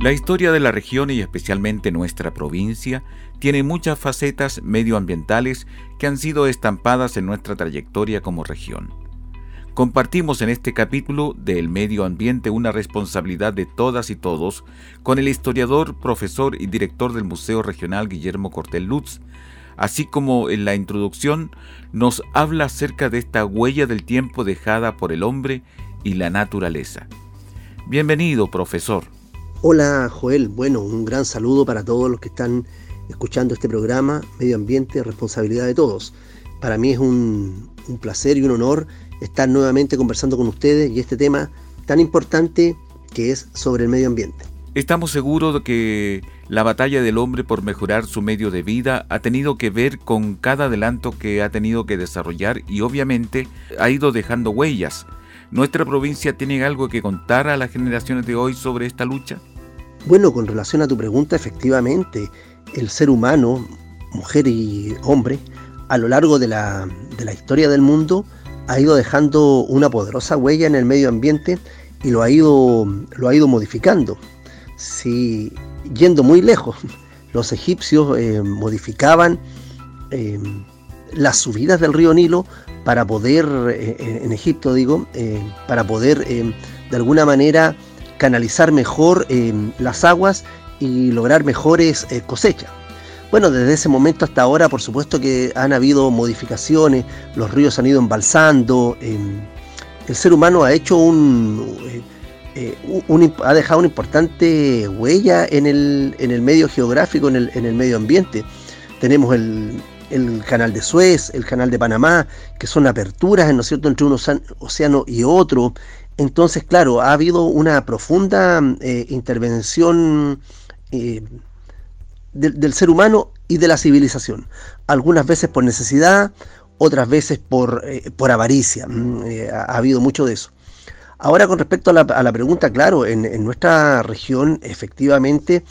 La historia de la región y especialmente nuestra provincia tiene muchas facetas medioambientales que han sido estampadas en nuestra trayectoria como región. Compartimos en este capítulo del medio ambiente una responsabilidad de todas y todos con el historiador, profesor y director del Museo Regional Guillermo Cortel Lutz, así como en la introducción nos habla acerca de esta huella del tiempo dejada por el hombre y la naturaleza. Bienvenido, profesor. Hola Joel, bueno, un gran saludo para todos los que están escuchando este programa, Medio Ambiente, Responsabilidad de Todos. Para mí es un, placer y un honor estar nuevamente conversando con ustedes y este tema tan importante que es sobre el medio ambiente. Estamos seguros de que la batalla del hombre por mejorar su medio de vida ha tenido que ver con cada adelanto que ha tenido que desarrollar y obviamente ha ido dejando huellas. ¿Nuestra provincia tiene algo que contar a las generaciones de hoy sobre esta lucha? Bueno, con relación a tu pregunta, efectivamente, el ser humano, mujer y hombre, a lo largo de la, historia del mundo, ha ido dejando una poderosa huella en el medio ambiente y lo ha ido, modificando. Si, yendo muy lejos, los egipcios eh, modificaban eh, las subidas del río Nilo para poder, eh, en Egipto digo, para poder de alguna manera canalizar mejor eh, las aguas y lograr mejores eh, cosechas. Bueno, desde ese momento hasta ahora, por supuesto que han habido modificaciones, los ríos han ido embalsando, em, el ser humano ha hecho un, eh, ha dejado una importante huella en el, en el medio geográfico, en el, en el, medio ambiente. Tenemos el, el, canal de Suez, el canal de Panamá, que son aperturas, ¿no es cierto?, entre un océano y otro. Entonces, claro, ha habido una profunda eh, intervención eh, del ser humano y de la civilización. Algunas veces por necesidad, otras veces por, eh, por avaricia. Mm, ha, habido mucho de eso. Ahora, con respecto a la, pregunta, claro, en, nuestra región efectivamente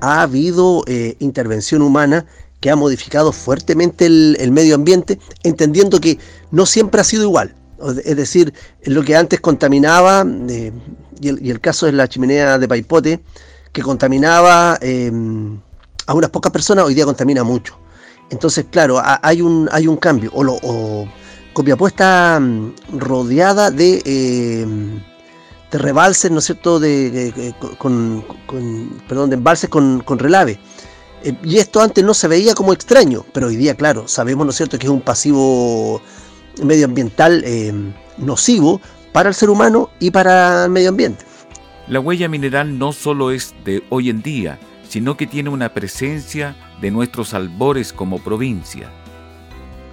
ha habido intervención humana que ha modificado fuertemente el medio ambiente, entendiendo que no siempre ha sido igual es decir, lo que antes contaminaba, eh, y, el, caso es la chimenea de Paipote, que contaminaba em, a unas pocas personas, hoy día contamina mucho. Entonces, claro, hay un, hay un cambio. O, lo, o Copiapó está mm, rodeada de, em, de rebalses, ¿no es cierto?, de, con, perdón, de embalses con, con relave. Eh, y esto antes no se veía como extraño, pero hoy día, claro, sabemos, ¿no es cierto?, que es un pasivo medioambiental eh, nocivo para el ser humano y para el medio ambiente. La huella mineral no solo es de hoy en día, sino que tiene una presencia de nuestros albores como provincia.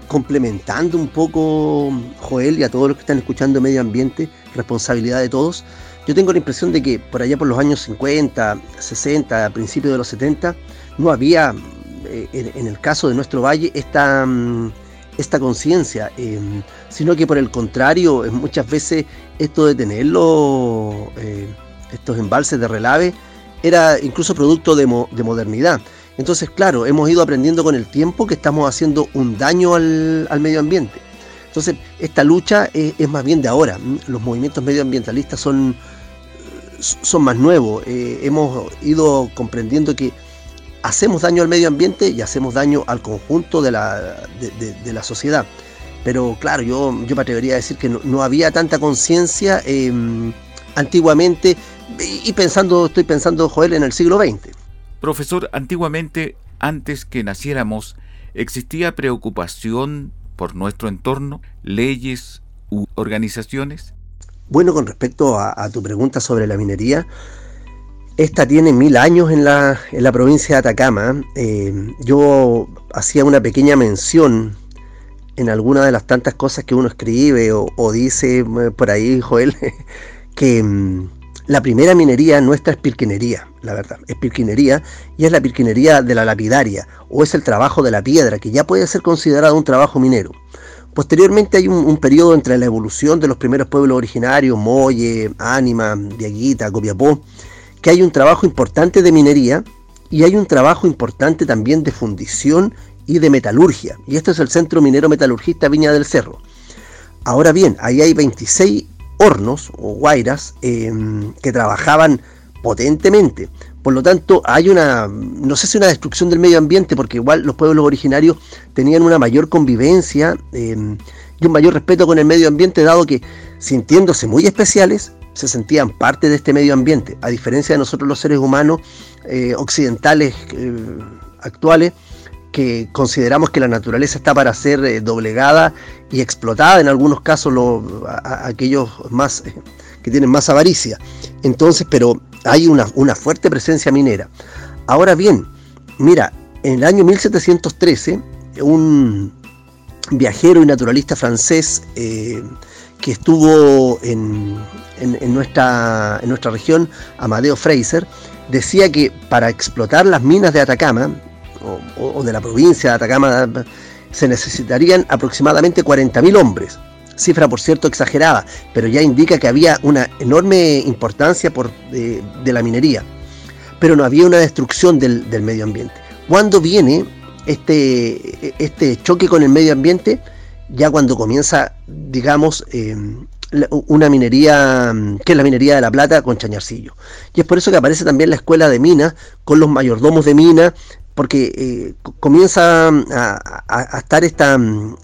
Complementando un poco, Joel, y a todos los que están escuchando Medio Ambiente, responsabilidad de todos, yo tengo la impresión de que por allá por los años 50, 60, a principios de los 70, no había, eh, en, el caso de nuestro valle, esta... Mm, esta conciencia, em, sino que por el contrario, muchas veces esto de tenerlo, eh, estos embalses de relave, era incluso producto de, modernidad. Entonces, claro, hemos ido aprendiendo con el tiempo que estamos haciendo un daño al, medio ambiente. Entonces, esta lucha es, más bien de ahora. Los movimientos medioambientalistas son, son más nuevos. Eh, hemos ido comprendiendo que hacemos daño al medio ambiente y hacemos daño al conjunto de la, de, la sociedad. Pero claro, yo, yo me atrevería a decir que no, había tanta conciencia em, antiguamente y pensando, estoy pensando, Joel, en el siglo XX. Profesor, antiguamente, antes que naciéramos, ¿existía preocupación por nuestro entorno, leyes u organizaciones? Bueno, con respecto a tu pregunta sobre la minería, esta tiene mil años en la, en la provincia de Atacama. Eh, yo hacía una pequeña mención en alguna de las tantas cosas que uno escribe o, dice eh, por ahí, Joel, que mm, la primera minería nuestra es pirquinería, la verdad, es pirquinería y es la pirquinería de la lapidaria o es el trabajo de la piedra, que ya puede ser considerado un trabajo minero. Posteriormente hay un, periodo entre la evolución de los primeros pueblos originarios, Molle, Ánima, Diaguita, Copiapó, que hay un trabajo importante de minería y hay un trabajo importante también de fundición y de metalurgia. Y esto es el Centro Minero Metalurgista Viña del Cerro. Ahora bien, ahí hay 26 hornos o guairas em, que trabajaban potentemente. Por lo tanto, hay una, no sé si una destrucción del medio ambiente, porque igual los pueblos originarios tenían una mayor convivencia em, y un mayor respeto con el medio ambiente, dado que, sintiéndose muy especiales, se sentían parte de este medio ambiente, a diferencia de nosotros los seres humanos eh, occidentales eh, actuales, que consideramos que la naturaleza está para ser eh, doblegada y explotada, en algunos casos aquellos más que tienen más avaricia. Entonces, pero hay una, fuerte presencia minera. Ahora bien, mira, en el año 1713, un viajero y naturalista francés que estuvo en, nuestra, en nuestra región, Amadeo Fraser, decía que para explotar las minas de Atacama, o, de la provincia de Atacama, se necesitarían aproximadamente 40.000 hombres cifra por cierto exagerada, pero ya indica que había una enorme importancia por, de, la minería, pero no había una destrucción del, medio ambiente. ¿Cuándo viene este, este choque con el medio ambiente? Ya cuando comienza, digamos, eh, una minería, que es la minería de la plata con Chañarcillo. Y es por eso que aparece también la escuela de minas, con los mayordomos de minas, porque eh, comienza a, estar esta,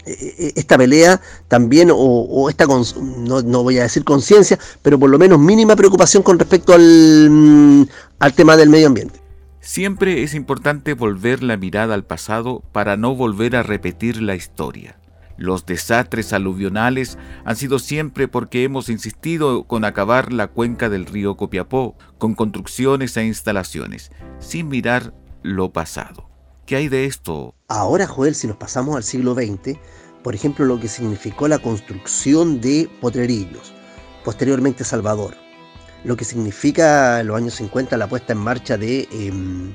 eh, esta pelea también, o, esta, no, no, voy a decir conciencia, pero por lo menos mínima preocupación con respecto al, mm, al tema del medio ambiente. Siempre es importante volver la mirada al pasado para no volver a repetir la historia. Los desastres aluvionales han sido siempre porque hemos insistido con acabar la cuenca del río Copiapó con construcciones e instalaciones, sin mirar lo pasado. ¿Qué hay de esto? Ahora, Joel, si nos pasamos al siglo XX, por ejemplo, lo que significó la construcción de Potrerillos, posteriormente Salvador, lo que significa en los años 50 la puesta en marcha de, em,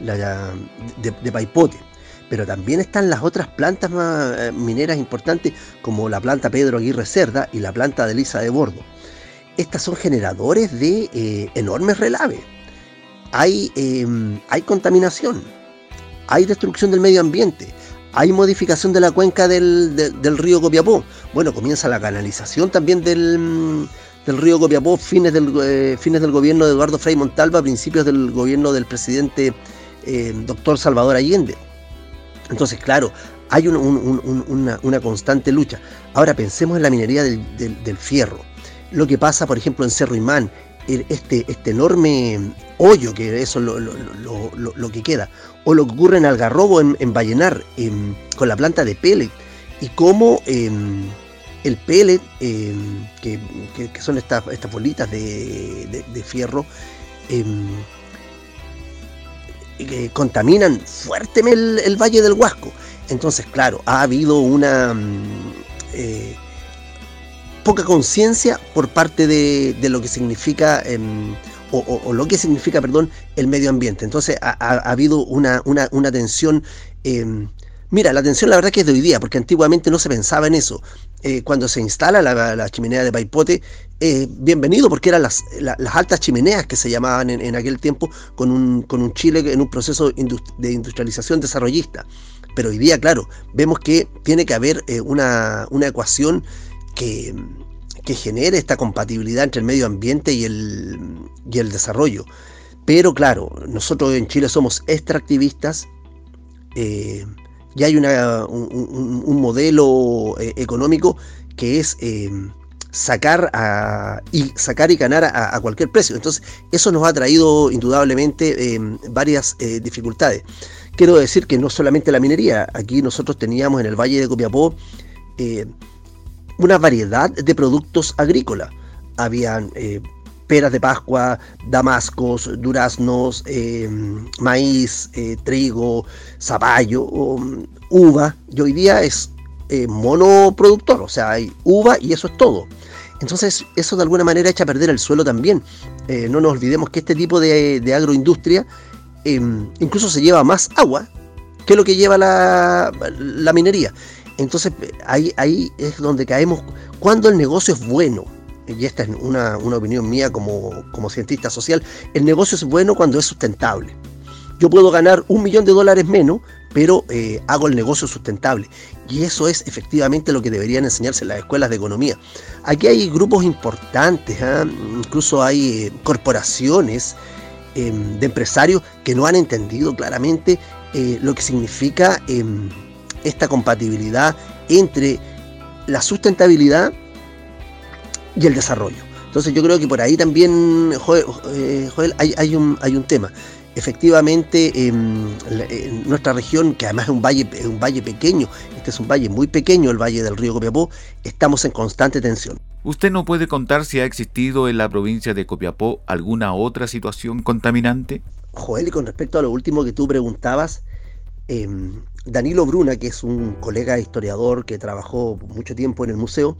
de, Paipote. Pero también están las otras plantas eh, mineras importantes, como la planta Pedro Aguirre Cerda y la planta de Lisa de Bordo. Estas son generadores de eh, enormes relaves hay, em, hay contaminación, hay destrucción del medio ambiente, hay modificación de la cuenca del, río Copiapó. Bueno, comienza la canalización también del, río Copiapó, fines del, eh, fines del gobierno de Eduardo Frei Montalva, principios del gobierno del presidente doctor Salvador Allende. Entonces, claro, hay una, constante lucha. Ahora pensemos en la minería del, fierro. Lo que pasa, por ejemplo, en Cerro Imán, este, este enorme hoyo, que eso es lo, que queda, o lo que ocurre en Algarrobo, en, en con la planta de pellet, y cómo em, el pellet, em, que, son estas, estas bolitas de, fierro, em, contaminan fuertemente el, Valle del Huasco. Entonces, claro, ha habido una... Mm, eh, poca conciencia por parte de, lo que significa, em, o, lo que significa, perdón, el medio ambiente. Entonces ha, habido una, una, tensión. Em, mira, la tensión la verdad que es de hoy día, porque antiguamente no se pensaba en eso. Eh, cuando se instala la, chimenea de Paipote, eh, bienvenido, porque eran las, altas chimeneas que se llamaban en, aquel tiempo, con un, Chile en un proceso de industrialización desarrollista. Pero hoy día, claro, vemos que tiene que haber eh, una, una ecuación que, genere esta compatibilidad entre el medio ambiente y el, y el desarrollo. Pero claro, nosotros en Chile somos extractivistas eh, y hay una, un, modelo eh, económico que es eh, sacar, a, y, sacar y ganar a, cualquier precio. Entonces, eso nos ha traído indudablemente varias dificultades. Quiero decir que no solamente la minería, aquí nosotros teníamos en el Valle de Copiapó una variedad de productos agrícolas. Habían eh, peras de Pascua, damascos, duraznos, eh, maíz, eh, trigo, zapallo, um, uva. Y hoy día es monoproductor, o sea, hay uva y eso es todo. Entonces, eso de alguna manera echa a perder el suelo también. no nos olvidemos que este tipo de, agroindustria em, incluso se lleva más agua que lo que lleva la, minería. Entonces ahí, ahí es donde caemos cuando el negocio es bueno. Y esta es una, opinión mía como, cientista social. El negocio es bueno cuando es sustentable. Yo puedo ganar un millón de dólares menos, pero eh, hago el negocio sustentable. Y eso es efectivamente lo que deberían enseñarse en las escuelas de economía. Aquí hay grupos importantes, ¿ah? incluso hay eh, corporaciones em, de empresarios que no han entendido claramente eh, lo que significa em, esta compatibilidad entre la sustentabilidad y el desarrollo. Entonces yo creo que por ahí también, Joel, eh, hay, un, hay un tema efectivamente en nuestra región, que además es un valle, es un valle pequeño, este es un valle muy pequeño, el valle del río Copiapó, estamos en constante tensión. ¿Usted no puede contar si ha existido en la provincia de Copiapó alguna otra situación contaminante? Joel, y con respecto a lo último que tú preguntabas, em, Danilo Bruna, que es un colega historiador que trabajó mucho tiempo en el museo,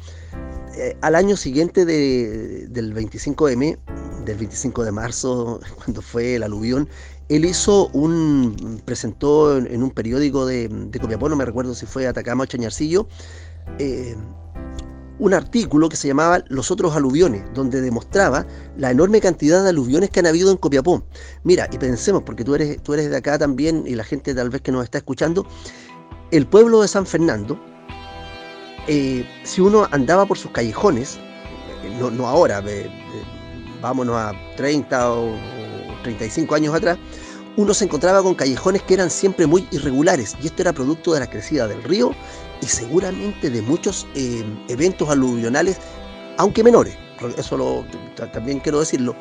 eh, al año siguiente del 25M, del 25 de marzo, cuando fue el aluvión, él hizo un, presentó en, un periódico de, de, Copiapó, no me recuerdo si fue Atacama o Chañarcillo, eh, un artículo que se llamaba Los otros aluviones, donde demostraba la enorme cantidad de aluviones que han habido en Copiapó. Mira, y pensemos, porque tú eres, tú eres de acá también y la gente tal vez que nos está escuchando, el pueblo de San Fernando, eh, si uno andaba por sus callejones, no, no ahora, vámonos a 30 o, 35 años atrás, uno se encontraba con callejones que eran siempre muy irregulares y esto era producto de la crecida del río y seguramente de muchos eh, eventos aluvionales, aunque menores, eso también quiero decirlo,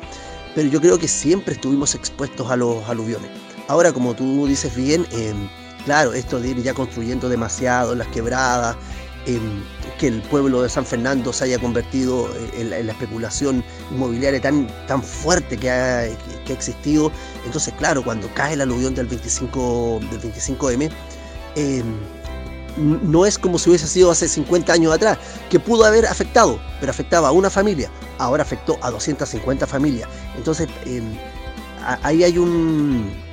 pero yo creo que siempre estuvimos expuestos a los aluviones. Ahora, como tú dices bien, eh, claro, esto de ir ya construyendo demasiado las quebradas, que el pueblo de San Fernando se haya convertido eh, en la, especulación inmobiliaria tan, tan fuerte que ha, existido. Entonces, claro, cuando cae el aluvión del 25, del 25M, em, no es como si hubiese sido hace 50 años atrás, que pudo haber afectado, pero afectaba a una familia, ahora afectó a 250 familias. Entonces, em, ahí hay un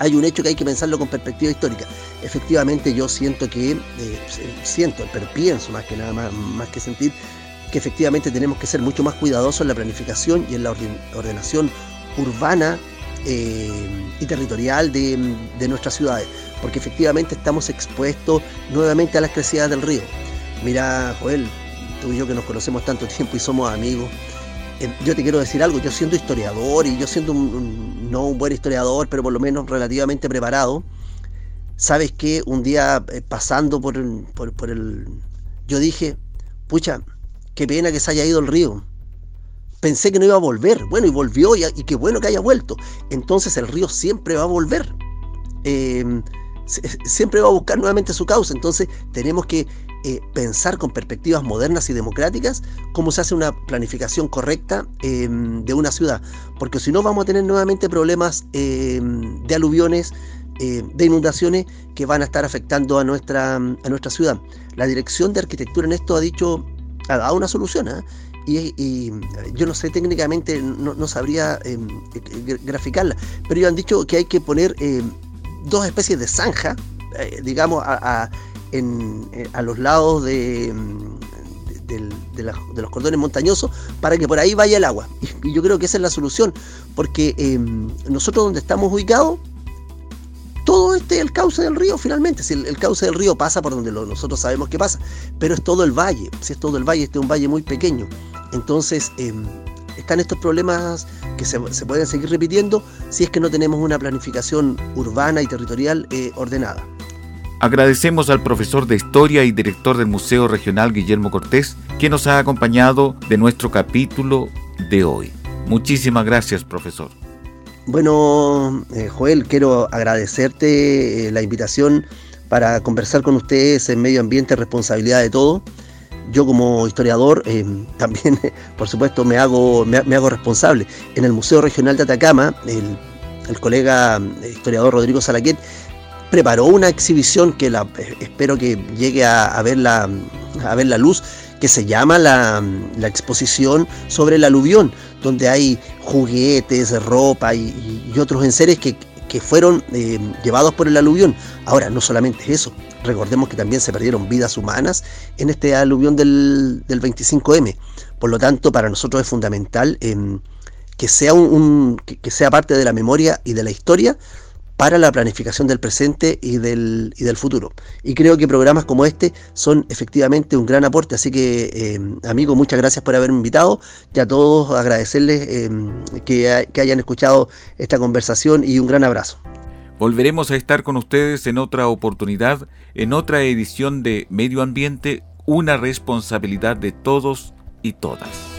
hay un hecho que hay que pensarlo con perspectiva histórica. Efectivamente, yo siento que, eh, siento, pero pienso más que nada, más, que sentir, que efectivamente tenemos que ser mucho más cuidadosos en la planificación y en la ordenación urbana eh, y territorial de, nuestras ciudades, porque efectivamente estamos expuestos nuevamente a las crecidas del río. Mira, Joel, tú y yo que nos conocemos tanto tiempo y somos amigos, eh, yo te quiero decir algo, yo siendo historiador y yo siendo no un buen historiador, pero por lo menos relativamente preparado, sabes que un día eh, pasando por el, por, el... Yo dije, pucha, qué pena que se haya ido el río. Pensé que no iba a volver. Bueno, y volvió y, qué bueno que haya vuelto. Entonces el río siempre va a volver. Em, siempre va a buscar nuevamente su causa. Entonces tenemos que eh, pensar con perspectivas modernas y democráticas cómo se hace una planificación correcta em, de una ciudad, porque si no vamos a tener nuevamente problemas em, de aluviones, eh, de inundaciones que van a estar afectando a nuestra, a nuestra ciudad. La dirección de arquitectura en esto ha dicho, ha dado una solución, ¿ah? y, yo no sé técnicamente, no, sabría em, graficarla, pero ellos han dicho que hay que poner dos especies de zanja, eh, digamos, a, eh, a los lados de, de, los cordones montañosos para que por ahí vaya el agua. Y, yo creo que esa es la solución, porque em, nosotros donde estamos ubicados, todo este es el cauce del río finalmente. Si el, cauce del río pasa por donde nosotros sabemos que pasa, pero es todo el valle. Si es todo el valle, este es un valle muy pequeño. Entonces, em, están estos problemas que se, pueden seguir repitiendo si es que no tenemos una planificación urbana y territorial eh, ordenada. Agradecemos al profesor de Historia y director del Museo Regional Guillermo Cortés, que nos ha acompañado de nuestro capítulo de hoy. Muchísimas gracias, profesor. Bueno, eh, Joel, quiero agradecerte eh, la invitación para conversar con ustedes en medio ambiente, responsabilidad de todo. Yo como historiador eh, también, por supuesto, me hago, me, hago responsable. En el Museo Regional de Atacama, el, el colega historiador Rodrigo Salaquet preparó una exhibición que la, espero que llegue a, ver, la, a ver la luz, que se llama la, exposición sobre el aluvión, donde hay juguetes, ropa y, otros enseres que, fueron eh, llevados por el aluvión. Ahora, no solamente eso, recordemos que también se perdieron vidas humanas en este aluvión del, 25M. Por lo tanto, para nosotros es fundamental em, que, sea un, que sea parte de la memoria y de la historia para la planificación del presente y del, y del futuro. Y creo que programas como este son efectivamente un gran aporte, así que eh, amigo, muchas gracias por haberme invitado y a todos agradecerles eh, que, que hayan escuchado esta conversación y un gran abrazo. Volveremos a estar con ustedes en otra oportunidad, en otra edición de Medio Ambiente, una responsabilidad de todos y todas.